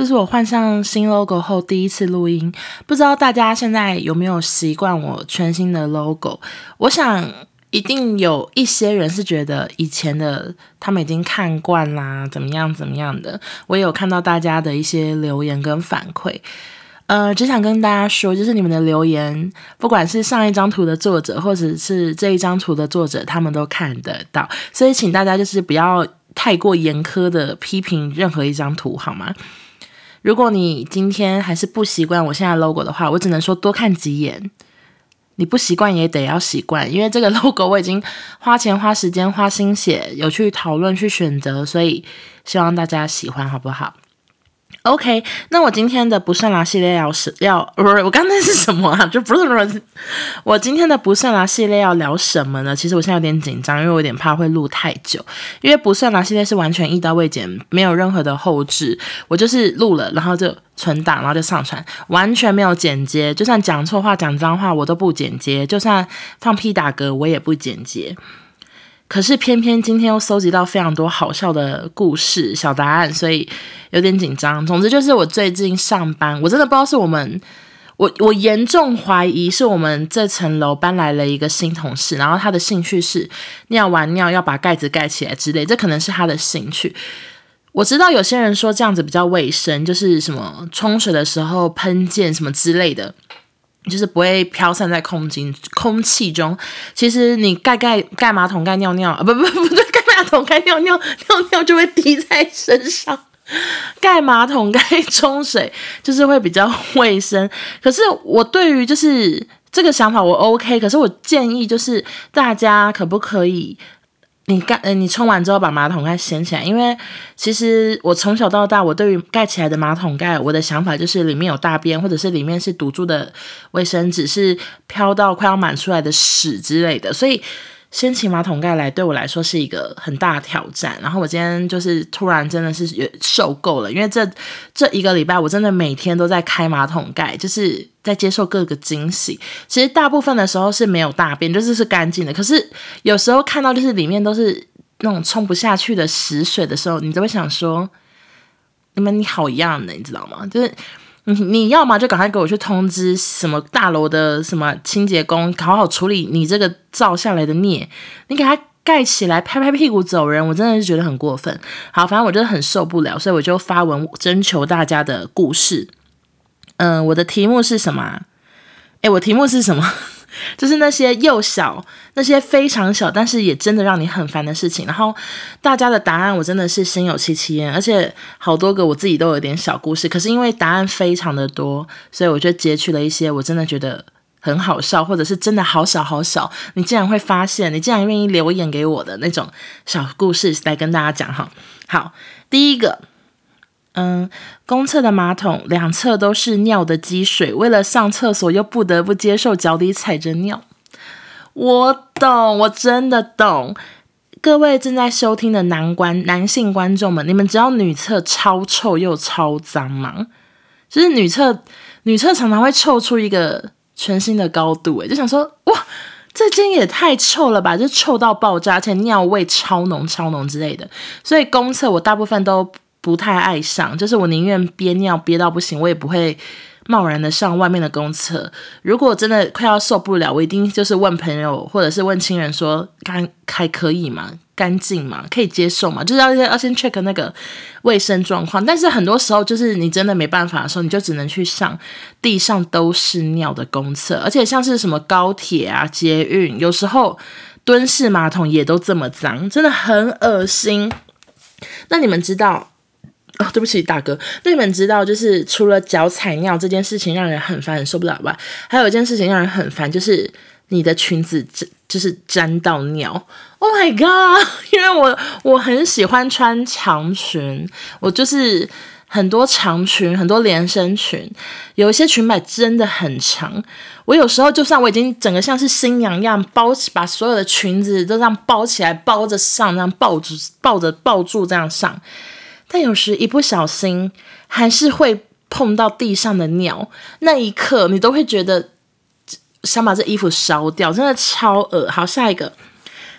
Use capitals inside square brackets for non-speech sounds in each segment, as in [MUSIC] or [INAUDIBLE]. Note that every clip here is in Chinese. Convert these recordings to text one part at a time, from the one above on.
这是我换上新 logo 后第一次录音，不知道大家现在有没有习惯我全新的 logo？我想一定有一些人是觉得以前的他们已经看惯啦，怎么样怎么样的。我也有看到大家的一些留言跟反馈，呃，只想跟大家说，就是你们的留言，不管是上一张图的作者，或者是这一张图的作者，他们都看得到，所以请大家就是不要太过严苛的批评任何一张图，好吗？如果你今天还是不习惯我现在 logo 的话，我只能说多看几眼。你不习惯也得要习惯，因为这个 [LAUGHS] logo 我已经花钱、花时间、花心血，有去讨论、去选择，所以希望大家喜欢，好不好？OK，那我今天的不算啦系列要是要不是我刚才是什么啊？就不是不是我今天的不算啦系列要聊什么呢？其实我现在有点紧张，因为我有点怕会录太久。因为不算啦系列是完全一刀未剪，没有任何的后置，我就是录了，然后就存档，然后就上传，完全没有剪接。就算讲错话、讲脏话，我都不剪接；就算放屁打嗝，我也不剪接。可是偏偏今天又搜集到非常多好笑的故事、小答案，所以有点紧张。总之就是我最近上班，我真的不知道是我们，我我严重怀疑是我们这层楼搬来了一个新同事，然后他的兴趣是尿完尿要把盖子盖起来之类，这可能是他的兴趣。我知道有些人说这样子比较卫生，就是什么冲水的时候喷溅什么之类的。就是不会飘散在空气空气中。其实你盖盖盖马桶盖尿尿啊，不不不对，盖马桶盖尿尿尿尿就会滴在身上。盖马桶盖冲水就是会比较卫生。可是我对于就是这个想法我 OK，可是我建议就是大家可不可以？你盖，呃，你冲完之后把马桶盖掀起来，因为其实我从小到大，我对于盖起来的马桶盖，我的想法就是里面有大便，或者是里面是堵住的卫生纸，是飘到快要满出来的屎之类的，所以。掀起马桶盖来对我来说是一个很大的挑战，然后我今天就是突然真的是受够了，因为这这一个礼拜我真的每天都在开马桶盖，就是在接受各个惊喜。其实大部分的时候是没有大便，就是是干净的，可是有时候看到就是里面都是那种冲不下去的屎水的时候，你就会想说，你们你好样的，你知道吗？就是。你你要么就赶快给我去通知什么大楼的什么清洁工，好好处理你这个造下来的孽。你给他盖起来，拍拍屁股走人，我真的是觉得很过分。好，反正我真的很受不了，所以我就发文征求大家的故事。嗯、我的题目是什么？诶，我题目是什么？就是那些幼小、那些非常小，但是也真的让你很烦的事情。然后大家的答案我真的是心有戚戚焉，而且好多个我自己都有点小故事。可是因为答案非常的多，所以我就截取了一些我真的觉得很好笑，或者是真的好小好小，你竟然会发现，你竟然愿意留言给我的那种小故事来跟大家讲哈。好，第一个。嗯，公厕的马桶两侧都是尿的积水，为了上厕所又不得不接受脚底踩着尿。我懂，我真的懂。各位正在收听的男观男性观众们，你们知道女厕超臭又超脏吗？就是女厕女厕常常会臭出一个全新的高度，诶，就想说哇，这间也太臭了吧，就臭到爆炸，而且尿味超浓超浓之类的。所以公厕我大部分都。不太爱上，就是我宁愿憋尿憋到不行，我也不会贸然的上外面的公厕。如果真的快要受不了，我一定就是问朋友或者是问亲人说，干还可以吗？干净吗？可以接受吗？就是要要先 check 那个卫生状况。但是很多时候就是你真的没办法的时候，你就只能去上地上都是尿的公厕，而且像是什么高铁啊、捷运，有时候蹲式马桶也都这么脏，真的很恶心。那你们知道？哦，对不起，大哥。那你们知道，就是除了脚踩尿这件事情让人很烦、很受不了吧？还有一件事情让人很烦，就是你的裙子沾，就是沾到尿。Oh my god！[LAUGHS] 因为我我很喜欢穿长裙，我就是很多长裙、很多连身裙，有一些裙摆真的很长。我有时候就算我已经整个像是新娘一样包起，把所有的裙子都这样包起来，包着上，这样抱住、抱着、抱住这样上。但有时一不小心，还是会碰到地上的尿，那一刻你都会觉得想把这衣服烧掉，真的超恶。好，下一个，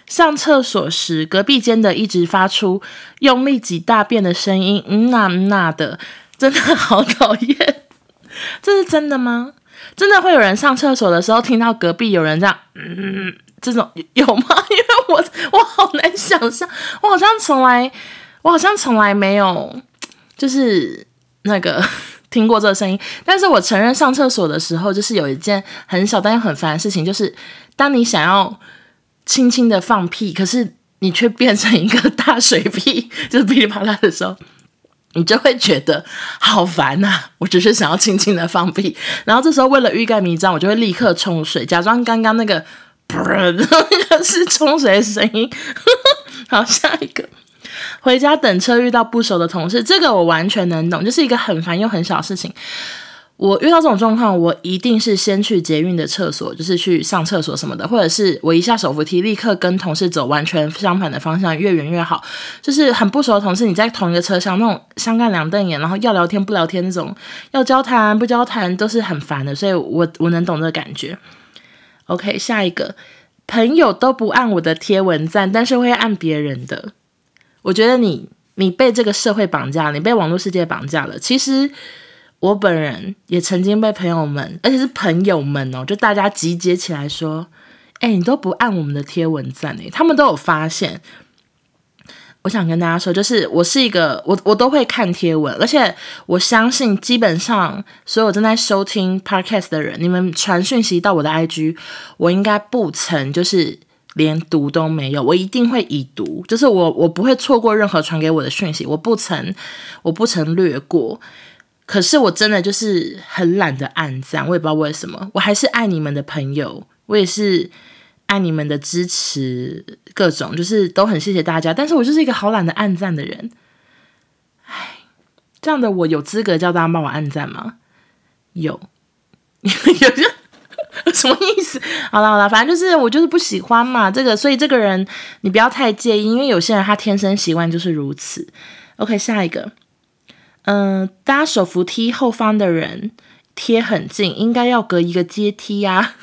上厕所时，隔壁间的一直发出用力挤大便的声音，嗯呐嗯呐的。真的好讨厌。这是真的吗？真的会有人上厕所的时候听到隔壁有人这样，嗯，这种有吗？[LAUGHS] 因为我我好难想象，我好像从来我好像从来没有 [TSK] 就是那个 [LAUGHS] 听过这个声音。但是我承认上厕所的时候，就是有一件很小但又很烦的事情，就是当你想要轻轻的放屁，可是你却变成一个大水屁，[LAUGHS] 就是噼里啪啦的时候。你就会觉得好烦呐、啊！我只是想要轻轻的放屁，然后这时候为了欲盖弥彰，我就会立刻冲水，假装刚刚那个 [LAUGHS] 噗那个是冲水的声音。好，下一个，回家等车遇到不熟的同事，这个我完全能懂，就是一个很烦又很小的事情。我遇到这种状况，我一定是先去捷运的厕所，就是去上厕所什么的，或者是我一下手扶梯，立刻跟同事走完全相反的方向，越远越好。就是很不熟的同事，你在同一个车厢，那种相看两瞪眼，然后要聊天不聊天那种，要交谈不交谈，都是很烦的。所以我我能懂这个感觉。OK，下一个，朋友都不按我的贴文赞，但是会按别人的。我觉得你你被这个社会绑架，你被网络世界绑架了。其实。我本人也曾经被朋友们，而且是朋友们哦，就大家集结起来说：“哎，你都不按我们的贴文赞诶。”他们都有发现。我想跟大家说，就是我是一个，我我都会看贴文，而且我相信，基本上所有正在收听 Podcast 的人，你们传讯息到我的 IG，我应该不曾就是连读都没有，我一定会已读，就是我我不会错过任何传给我的讯息，我不曾我不曾略过。可是我真的就是很懒得按赞，我也不知道为什么。我还是爱你们的朋友，我也是爱你们的支持，各种就是都很谢谢大家。但是我就是一个好懒得按赞的人。唉，[LAUGHS] 这样的我有资格叫大家帮我按赞吗？有，有 [LAUGHS] [LAUGHS] 什么意思？好了好了，反正就是我就是不喜欢嘛，这个，所以这个人你不要太介意，因为有些人他天生习惯就是如此。OK，下一个。嗯，搭手扶梯后方的人贴很近，应该要隔一个阶梯呀、啊。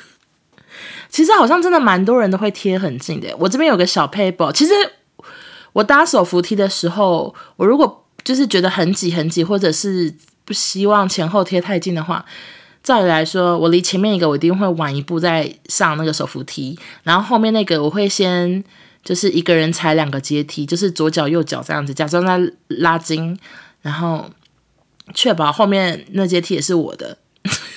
[LAUGHS] 其实好像真的蛮多人都会贴很近的。我这边有个小 paper，其实我搭手扶梯的时候，我如果就是觉得很挤很挤，或者是不希望前后贴太近的话，照理来说，我离前面一个我一定会晚一步再上那个手扶梯，然后后面那个我会先就是一个人踩两个阶梯，就是左脚右脚这样子，假装在拉筋。然后确保后面那阶梯也是我的，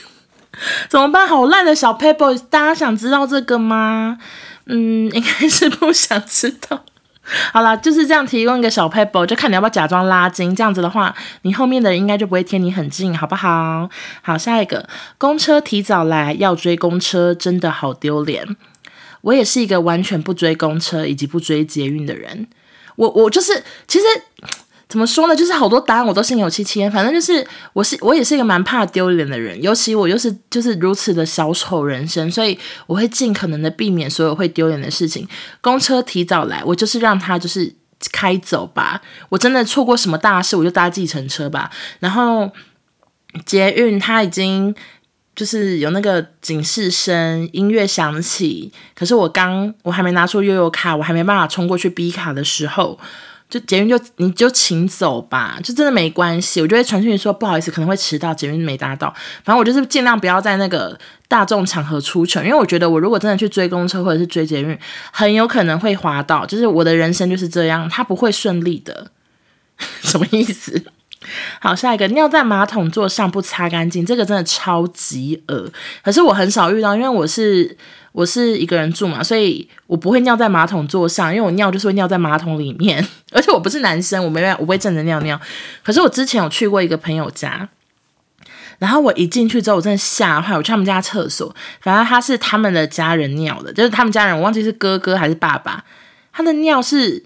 [LAUGHS] 怎么办？好烂的小 paper，大家想知道这个吗？嗯，应该是不想知道。[LAUGHS] 好啦，就是这样提供一个小 paper，就看你要不要假装拉筋。这样子的话，你后面的人应该就不会贴你很近，好不好？好，下一个，公车提早来要追公车，真的好丢脸。我也是一个完全不追公车以及不追捷运的人。我我就是其实。怎么说呢？就是好多答案我都心有戚戚。反正就是我是我也是一个蛮怕丢脸的人，尤其我又是就是如此的小丑人生，所以我会尽可能的避免所有会丢脸的事情。公车提早来，我就是让他就是开走吧。我真的错过什么大事，我就搭计程车吧。然后捷运他已经就是有那个警示声，音乐响起，可是我刚我还没拿出悠游卡，我还没办法冲过去 B 卡的时候。就捷运就你就请走吧，就真的没关系。我就会传讯说不好意思，可能会迟到，捷运没搭到。反正我就是尽量不要在那个大众场合出糗，因为我觉得我如果真的去追公车或者是追捷运，很有可能会滑倒。就是我的人生就是这样，它不会顺利的。[LAUGHS] 什么意思？好，下一个尿在马桶座上不擦干净，这个真的超级恶。可是我很少遇到，因为我是。我是一个人住嘛，所以我不会尿在马桶座上，因为我尿就是会尿在马桶里面，而且我不是男生，我没办法，我不会站着尿尿。可是我之前有去过一个朋友家，然后我一进去之后，我真的吓坏。我去他们家厕所，反正他是他们的家人尿的，就是他们家人，我忘记是哥哥还是爸爸，他的尿是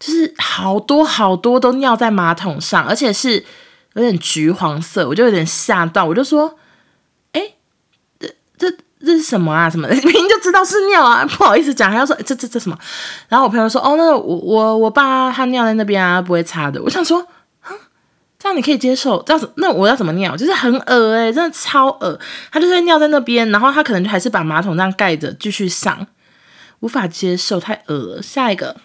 就是好多好多都尿在马桶上，而且是有点橘黄色，我就有点吓到，我就说，哎，这这。这是什么啊？什么的？[LAUGHS] 明明就知道是尿啊！[LAUGHS] 不好意思讲，还要说这这这什么？然后我朋友说：“哦，那我我我爸他尿在那边啊，不会擦的。”我想说，哼，这样你可以接受？这样子，那我要怎么尿？就是很恶哎、欸，真的超恶。他就是尿在那边，然后他可能就还是把马桶这样盖着继续上，无法接受，太恶了。下一个，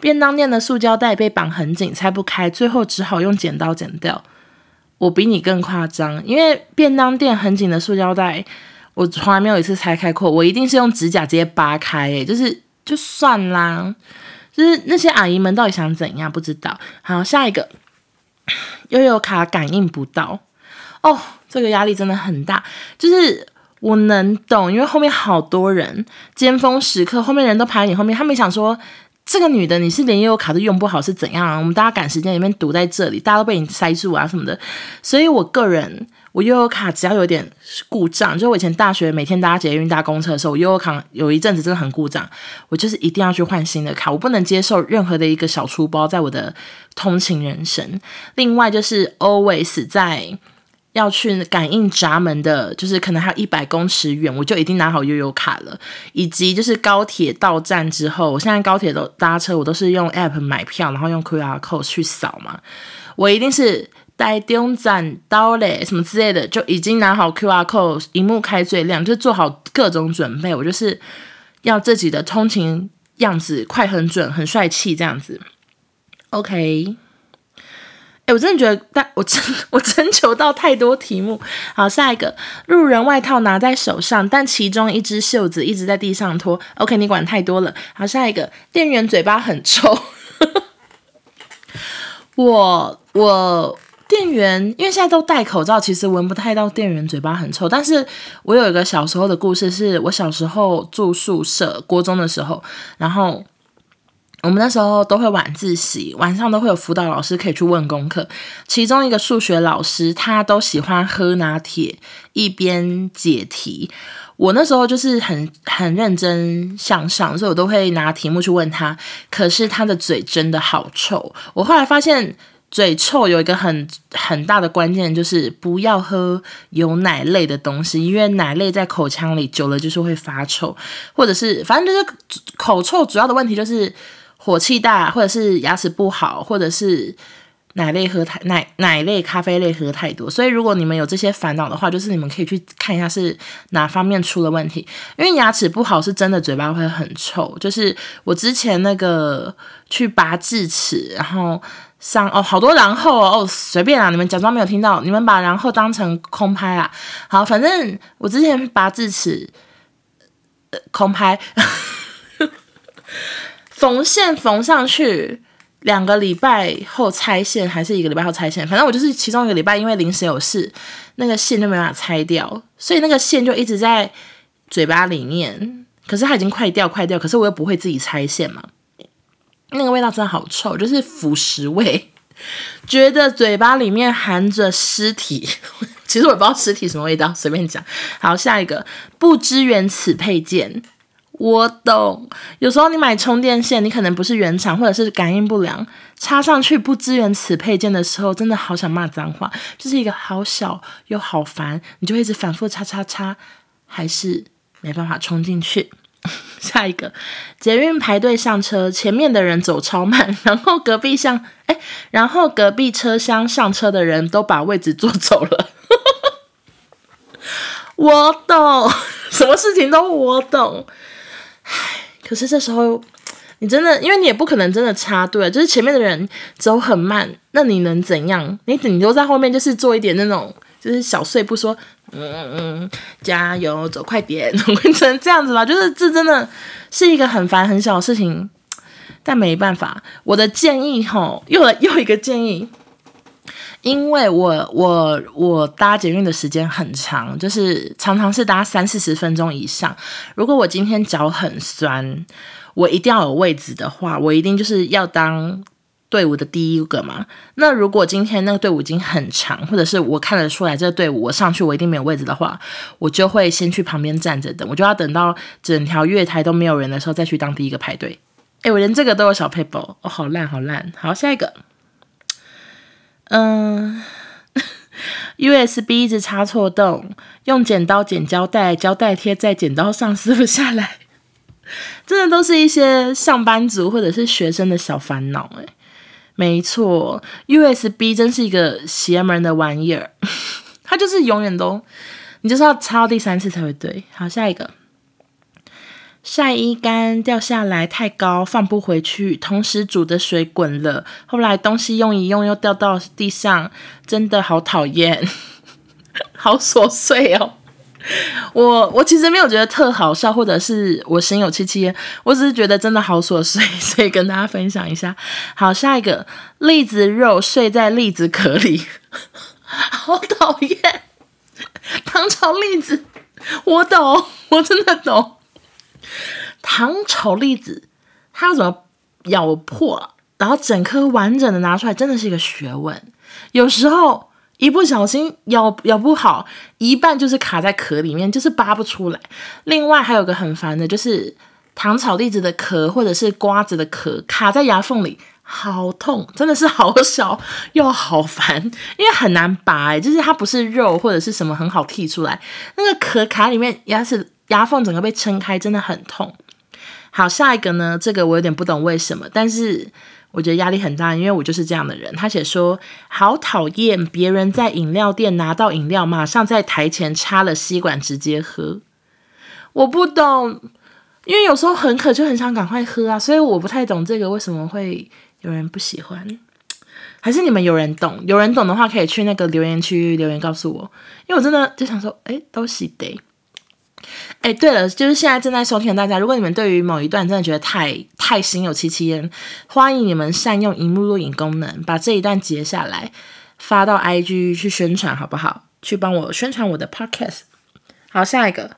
便当店的塑胶袋被绑很紧，拆不开，最后只好用剪刀剪掉。我比你更夸张，因为便当店很紧的塑胶袋，我从来没有一次拆开过，我一定是用指甲直接扒开，诶，就是就算啦，就是那些阿姨们到底想怎样？不知道。好，下一个，[COUGHS] 悠悠卡感应不到，哦，这个压力真的很大，就是。我能懂，因为后面好多人，尖峰时刻后面人都排你后面，他们想说这个女的你是连悠游卡都用不好是怎样啊？我们大家赶时间里面堵在这里，大家都被你塞住啊什么的。所以我个人，我悠游卡只要有点故障，就我以前大学每天搭捷运搭公车的时候，我悠游卡有一阵子真的很故障，我就是一定要去换新的卡，我不能接受任何的一个小出包在我的通勤人生。另外就是 always 在。要去感应闸门的，就是可能还有一百公尺远，我就已经拿好悠游卡了。以及就是高铁到站之后，我现在高铁都搭车，我都是用 app 买票，然后用 QR code 去扫嘛。我一定是带中站到嘞什么之类的，就已经拿好 QR code，荧幕开最亮，就做好各种准备。我就是要自己的通勤样子快、很准、很帅气这样子。OK。哎，我真的觉得，但我真 [LAUGHS] 我征求到太多题目。好，下一个，路人外套拿在手上，但其中一只袖子一直在地上拖。OK，你管太多了。好，下一个，店员嘴巴很臭。[LAUGHS] 我我店员，因为现在都戴口罩，其实闻不太到店员嘴巴很臭。但是我有一个小时候的故事，是我小时候住宿舍，国中的时候，然后。我们那时候都会晚自习，晚上都会有辅导老师可以去问功课。其中一个数学老师，他都喜欢喝拿铁，一边解题。我那时候就是很很认真向上，所以我都会拿题目去问他。可是他的嘴真的好臭。我后来发现，嘴臭有一个很很大的关键，就是不要喝有奶类的东西，因为奶类在口腔里久了就是会发臭，或者是反正就是口臭。主要的问题就是。火气大，或者是牙齿不好，或者是奶类喝太奶奶类咖啡类喝太多，所以如果你们有这些烦恼的话，就是你们可以去看一下是哪方面出了问题。因为牙齿不好是真的嘴巴会很臭。就是我之前那个去拔智齿，然后上哦好多然后哦随便啊，你们假装没有听到，你们把然后当成空拍啊。好，反正我之前拔智齿，空拍。缝线缝上去，两个礼拜后拆线，还是一个礼拜后拆线？反正我就是其中一个礼拜，因为临时有事，那个线就没办法拆掉，所以那个线就一直在嘴巴里面。可是它已经快掉，快掉，可是我又不会自己拆线嘛。那个味道真的好臭，就是腐蚀味，觉得嘴巴里面含着尸体。[LAUGHS] 其实我也不知道尸体什么味道，随便讲。好，下一个，不支援此配件。我懂，有时候你买充电线，你可能不是原厂，或者是感应不良，插上去不支援此配件的时候，真的好想骂脏话，就是一个好小又好烦，你就一直反复插插插，还是没办法充进去。[LAUGHS] 下一个，捷运排队上车，前面的人走超慢，然后隔壁厢，哎，然后隔壁车厢上车的人都把位置坐走了。[LAUGHS] 我懂，[LAUGHS] 什么事情都我懂。唉，可是这时候你真的，因为你也不可能真的插队，就是前面的人走很慢，那你能怎样？你顶多在后面就是做一点那种，就是小碎步说，嗯嗯嗯，加油，走快点，[LAUGHS] 只能这样子吧。就是这真的是一个很烦很小的事情，但没办法。我的建议吼，又又一个建议。因为我我我搭捷运的时间很长，就是常常是搭三四十分钟以上。如果我今天脚很酸，我一定要有位置的话，我一定就是要当队伍的第一个嘛。那如果今天那个队伍已经很长，或者是我看得出来这个队伍我上去我一定没有位置的话，我就会先去旁边站着等，我就要等到整条月台都没有人的时候再去当第一个排队。诶，我连这个都有小 paper，，哦，好烂好烂。好，下一个。嗯，[LAUGHS] USB 一直插错洞，用剪刀剪胶带，胶带贴在剪刀上撕不下来，[LAUGHS] 真的都是一些上班族或者是学生的小烦恼哎。没错，USB 真是一个邪门的玩意儿，[LAUGHS] 它就是永远都，你就是要插到第三次才会对。好，下一个，晒衣杆掉下来太高，放不回去，同时煮的水滚了，后来东西用一用又掉到地上，真的好讨厌，[LAUGHS] 好琐碎哦。我我其实没有觉得特好笑，或者是我心有戚戚，我只是觉得真的好琐碎，所以跟大家分享一下。好，下一个，栗子肉睡在栗子壳里，[LAUGHS] 好讨厌。糖炒栗子，我懂，我真的懂。糖炒栗子，它要怎么咬破，然后整颗完整的拿出来，真的是一个学问。有时候。一不小心咬咬不好，一半就是卡在壳里面，就是拔不出来。另外还有个很烦的，就是糖炒栗子的壳或者是瓜子的壳卡在牙缝里，好痛，真的是好小又好烦，因为很难拔欸，就是它不是肉或者是什么很好剔出来，那个壳卡里面，牙齿牙缝整个被撑开，真的很痛。好，下一个呢，这个我有点不懂为什么，但是。我觉得压力很大，因为我就是这样的人。他写说，好讨厌别人在饮料店拿到饮料，马上在台前插了吸管直接喝。我不懂，因为有时候很渴，就很想赶快喝啊，所以我不太懂这个为什么会有人不喜欢。还是你们有人懂？有人懂的话，可以去那个留言区留言告诉我，因为我真的就想说，哎，都是得。哎，对了，就是现在正在收听的大家，如果你们对于某一段真的觉得太太心有戚戚焉，欢迎你们善用荧幕录影功能，把这一段截下来发到 IG 去宣传，好不好？去帮我宣传我的 Podcast。好，下一个，[LAUGHS]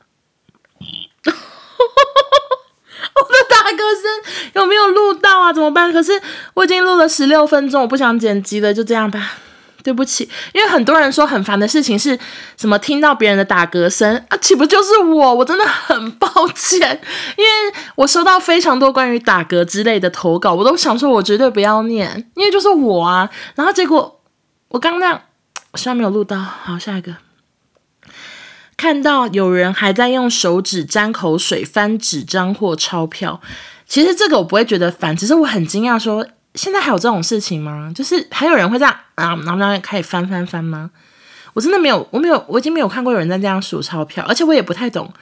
我的大歌声有没有录到啊？怎么办？可是我已经录了十六分钟，我不想剪辑了，就这样吧。对不起，因为很多人说很烦的事情是什么？听到别人的打嗝声啊，岂不就是我？我真的很抱歉，因为我收到非常多关于打嗝之类的投稿，我都想说我绝对不要念，因为就是我啊。然后结果我刚刚那样，虽然没有录到。好，下一个，看到有人还在用手指沾口水翻纸张或钞票，其实这个我不会觉得烦，只是我很惊讶说。现在还有这种事情吗？就是还有人会这样啊，然后然后开始翻翻翻吗？我真的没有，我没有，我已经没有看过有人在这样数钞票，而且我也不太懂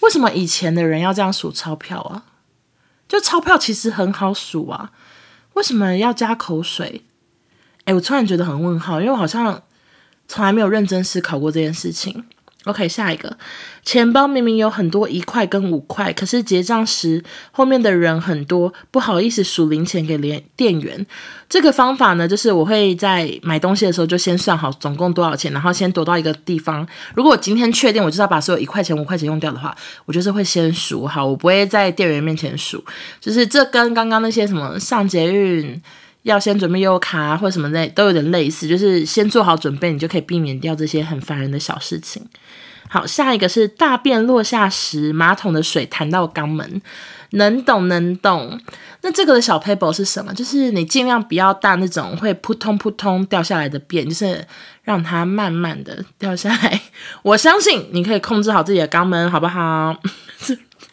为什么以前的人要这样数钞票啊？就钞票其实很好数啊，为什么要加口水？哎，我突然觉得很问号，因为我好像从来没有认真思考过这件事情。OK，下一个，钱包明明有很多一块跟五块，可是结账时后面的人很多，不好意思数零钱给连店员。这个方法呢，就是我会在买东西的时候就先算好总共多少钱，然后先躲到一个地方。如果我今天确定我就是要把所有一块钱、五块钱用掉的话，我就是会先数好，我不会在店员面前数。就是这跟刚刚那些什么上捷运。要先准备悠游卡啊，或者什么类都有点类似，就是先做好准备，你就可以避免掉这些很烦人的小事情。好，下一个是大便落下时，马桶的水弹到肛门，能懂能懂。那这个的小 paper 是什么？就是你尽量不要大那种会扑通扑通掉下来的便，就是让它慢慢的掉下来。我相信你可以控制好自己的肛门，好不好？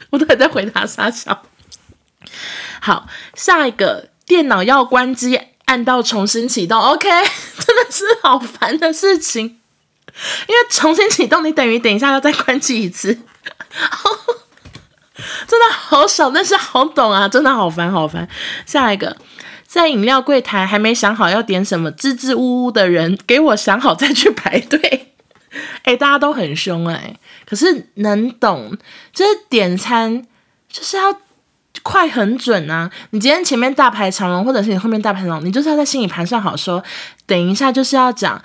我都还在回答傻笑。好，下一个。电脑要关机，按到重新启动，OK，[LAUGHS] 真的是好烦的事情，因为重新启动，你等于等一下要再关机一次，[LAUGHS] 真的好少，但是好懂啊，真的好烦好烦。下一个，在饮料柜台还没想好要点什么，支支吾吾的人，给我想好再去排队。[LAUGHS] 哎，大家都很凶哎，可是能懂，就是点餐就是要。快很准啊！你今天前面大排长龙，或者是你后面大排长龙，你就是要在心里盘算好说，说等一下就是要讲，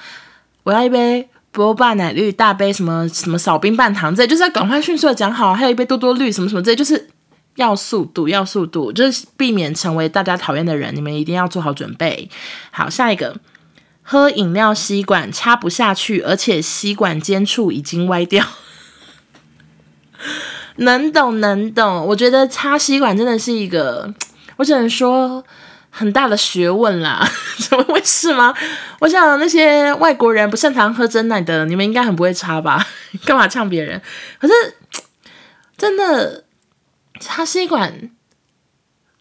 我要一杯波霸奶绿大杯什么什么少冰半糖，这就是要赶快迅速的讲好。还有一杯多多绿什么什么，这就是要速度，要速度，就是避免成为大家讨厌的人。你们一定要做好准备。好，下一个，喝饮料吸管插不下去，而且吸管尖处已经歪掉。能懂能懂，我觉得插吸管真的是一个，[TSK] 我只能说很大的学问啦。[LAUGHS] 怎么回事吗？我想那些外国人不擅长喝真奶的，你们应该很不会插吧？[LAUGHS] 干嘛呛别人？可是 [TSK] 真的插吸管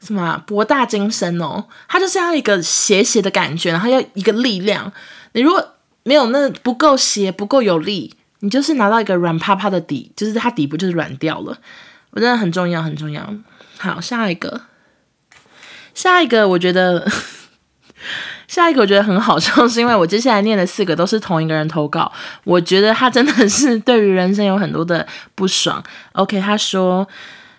什么，博大精深哦，它就是要一个斜斜的感觉，然后要一个力量。你如果没有那不够斜，不够有力。你就是拿到一个软趴趴的底，就是它底部就是软掉了。我真的很重要，很重要。好，下一个，下一个，我觉得，[LAUGHS] 下一个我觉得很好笑，是因为我接下来念的四个都是同一个人投稿，我觉得他真的是对于人生有很多的不爽。OK，他说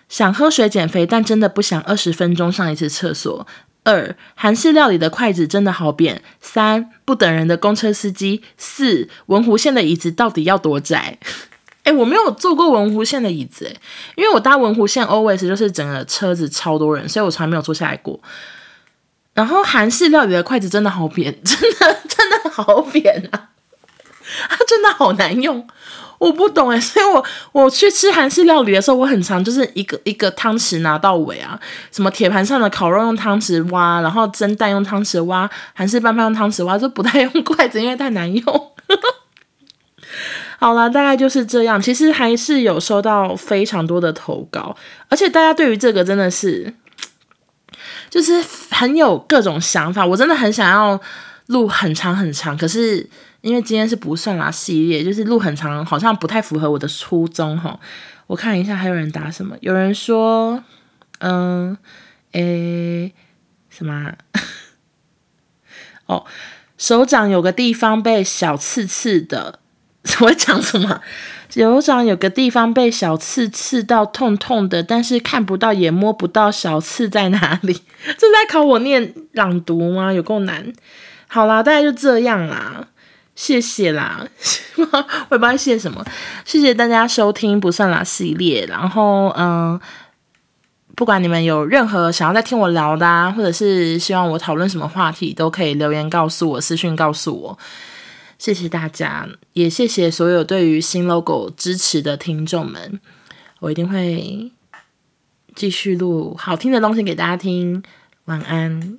想喝水减肥，但真的不想二十分钟上一次厕所。二，韩式料理的筷子真的好扁。三，不等人的公车司机。四，文湖线的椅子到底要多窄？哎、我没有坐过文湖线的椅子，哎，因为我搭文湖线 always 就是整个车子超多人，所以我从来没有坐下来过。然后韩式料理的筷子真的好扁，[LAUGHS] 真的真的好扁啊，它 [LAUGHS] 真的好难用。我不懂哎，[LAUGHS] 所以我我去吃韩式料理的时候，我很常就是一个一个汤匙拿到尾啊，什么铁盘上的烤肉用汤匙挖，然后蒸蛋用汤匙挖，韩式拌饭用汤匙挖，就不太用筷子，因为太难用。[LAUGHS] 好啦，大概就是这样。其实还是有收到非常多的投稿，而且大家对于这个真的是，就是很有各种想法。我真的很想要录很长很长，可是。因为今天是不算啦系列，就是路很长，好像不太符合我的初衷哈。我看一下还有人打什么，有人说，嗯，诶，什么？[LAUGHS] 哦，手掌有个地方被小刺刺的，[LAUGHS] 我在讲什么？手掌有个地方被小刺刺到痛痛的，但是看不到也摸不到小刺在哪里。[LAUGHS] 这在考我念朗读吗？有够难。好啦，大概就这样啦。谢谢啦，[LAUGHS] 我也不知道谢什么。谢谢大家收听不算啦系列，然后嗯，不管你们有任何想要再听我聊的啊，或者是希望我讨论什么话题，都可以留言告诉我，私讯告诉我。谢谢大家，也谢谢所有对于新 logo 支持的听众们，我一定会继续录好听的东西给大家听。晚安。